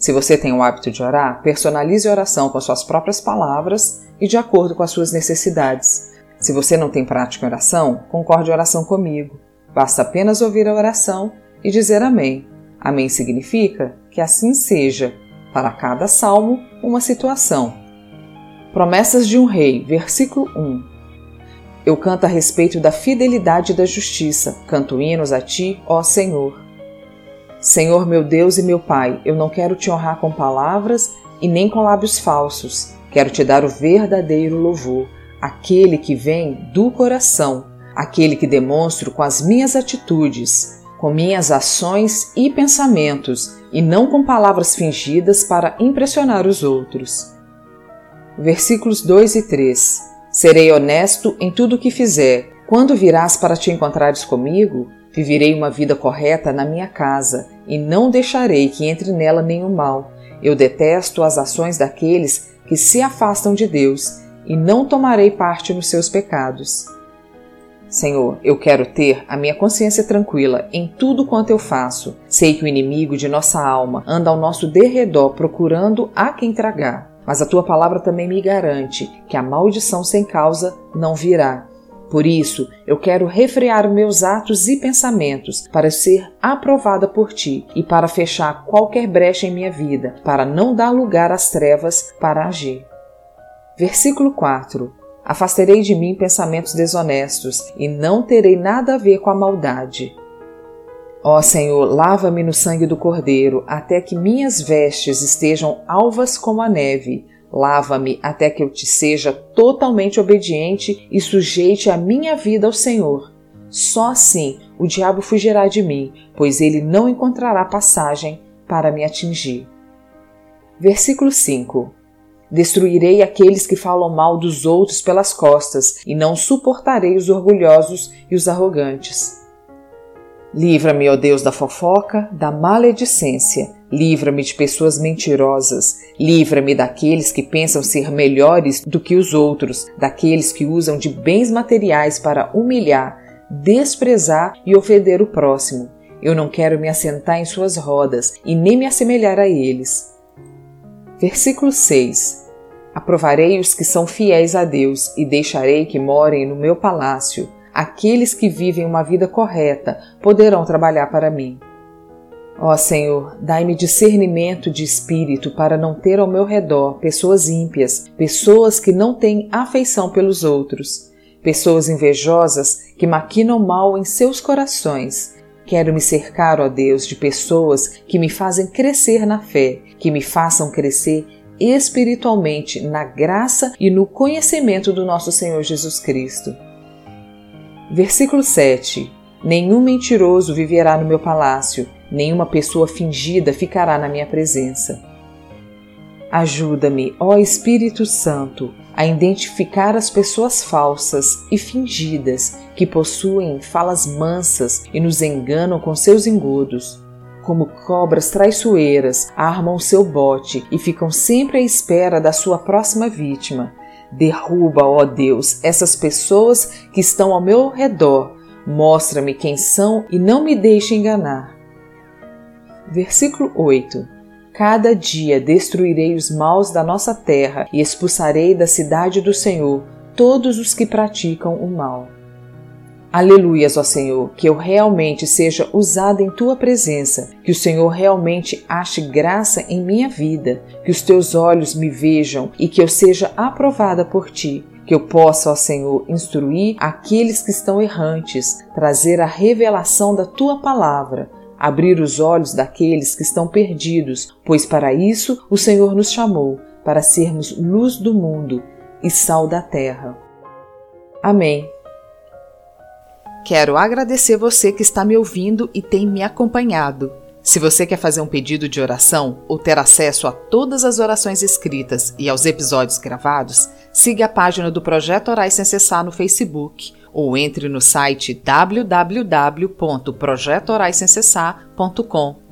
Se você tem o hábito de orar, personalize a oração com suas próprias palavras e de acordo com as suas necessidades. Se você não tem prática em oração, concorde a oração comigo. Basta apenas ouvir a oração e dizer Amém. Amém significa que assim seja, para cada salmo, uma situação. Promessas de um Rei, versículo 1. Eu canto a respeito da fidelidade e da justiça, canto hinos a ti, ó Senhor. Senhor meu Deus e meu Pai, eu não quero te honrar com palavras e nem com lábios falsos. Quero te dar o verdadeiro louvor, aquele que vem do coração, aquele que demonstro com as minhas atitudes, com minhas ações e pensamentos, e não com palavras fingidas para impressionar os outros. Versículos 2 e 3 Serei honesto em tudo o que fizer. Quando virás para te encontrares comigo, Viverei uma vida correta na minha casa e não deixarei que entre nela nenhum mal. Eu detesto as ações daqueles que se afastam de Deus e não tomarei parte nos seus pecados. Senhor, eu quero ter a minha consciência tranquila em tudo quanto eu faço. Sei que o inimigo de nossa alma anda ao nosso derredor procurando a quem tragar. Mas a tua palavra também me garante que a maldição sem causa não virá por isso, eu quero refrear meus atos e pensamentos para ser aprovada por ti e para fechar qualquer brecha em minha vida, para não dar lugar às trevas para agir. Versículo 4: Afastarei de mim pensamentos desonestos e não terei nada a ver com a maldade. Ó Senhor, lava-me no sangue do Cordeiro, até que minhas vestes estejam alvas como a neve Lava-me até que eu te seja totalmente obediente e sujeite a minha vida ao Senhor. Só assim o diabo fugirá de mim, pois ele não encontrará passagem para me atingir. Versículo 5 Destruirei aqueles que falam mal dos outros pelas costas, e não suportarei os orgulhosos e os arrogantes. Livra-me, ó Deus, da fofoca, da maledicência. Livra-me de pessoas mentirosas. Livra-me daqueles que pensam ser melhores do que os outros, daqueles que usam de bens materiais para humilhar, desprezar e ofender o próximo. Eu não quero me assentar em suas rodas e nem me assemelhar a eles. Versículo 6 Aprovarei os que são fiéis a Deus e deixarei que morem no meu palácio aqueles que vivem uma vida correta poderão trabalhar para mim. Ó Senhor, dai-me discernimento de espírito para não ter ao meu redor pessoas ímpias, pessoas que não têm afeição pelos outros, pessoas invejosas que maquinam mal em seus corações. Quero me cercar, ó Deus, de pessoas que me fazem crescer na fé, que me façam crescer espiritualmente na graça e no conhecimento do nosso Senhor Jesus Cristo. Versículo 7: Nenhum mentiroso viverá no meu palácio, nenhuma pessoa fingida ficará na minha presença. Ajuda-me, ó Espírito Santo, a identificar as pessoas falsas e fingidas que possuem falas mansas e nos enganam com seus engodos. Como cobras traiçoeiras, armam seu bote e ficam sempre à espera da sua próxima vítima. Derruba, ó Deus, essas pessoas que estão ao meu redor. Mostra-me quem são e não me deixe enganar. Versículo 8: Cada dia destruirei os maus da nossa terra e expulsarei da cidade do Senhor todos os que praticam o mal. Aleluias, ó Senhor, que eu realmente seja usada em tua presença, que o Senhor realmente ache graça em minha vida, que os teus olhos me vejam e que eu seja aprovada por ti. Que eu possa, ó Senhor, instruir aqueles que estão errantes, trazer a revelação da tua palavra, abrir os olhos daqueles que estão perdidos, pois para isso o Senhor nos chamou, para sermos luz do mundo e sal da terra. Amém. Quero agradecer você que está me ouvindo e tem me acompanhado. Se você quer fazer um pedido de oração ou ter acesso a todas as orações escritas e aos episódios gravados, siga a página do Projeto Orais Sem Cessar no Facebook ou entre no site www.projetoraissemcessar.com.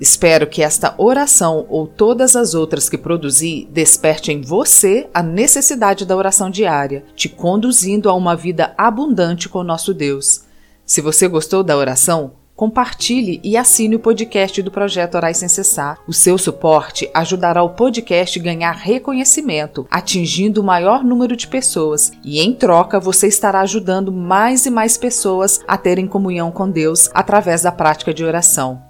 Espero que esta oração ou todas as outras que produzi desperte em você a necessidade da oração diária, te conduzindo a uma vida abundante com nosso Deus. Se você gostou da oração, compartilhe e assine o podcast do Projeto Orais Sem Cessar. O seu suporte ajudará o podcast a ganhar reconhecimento, atingindo o maior número de pessoas, e em troca você estará ajudando mais e mais pessoas a terem comunhão com Deus através da prática de oração.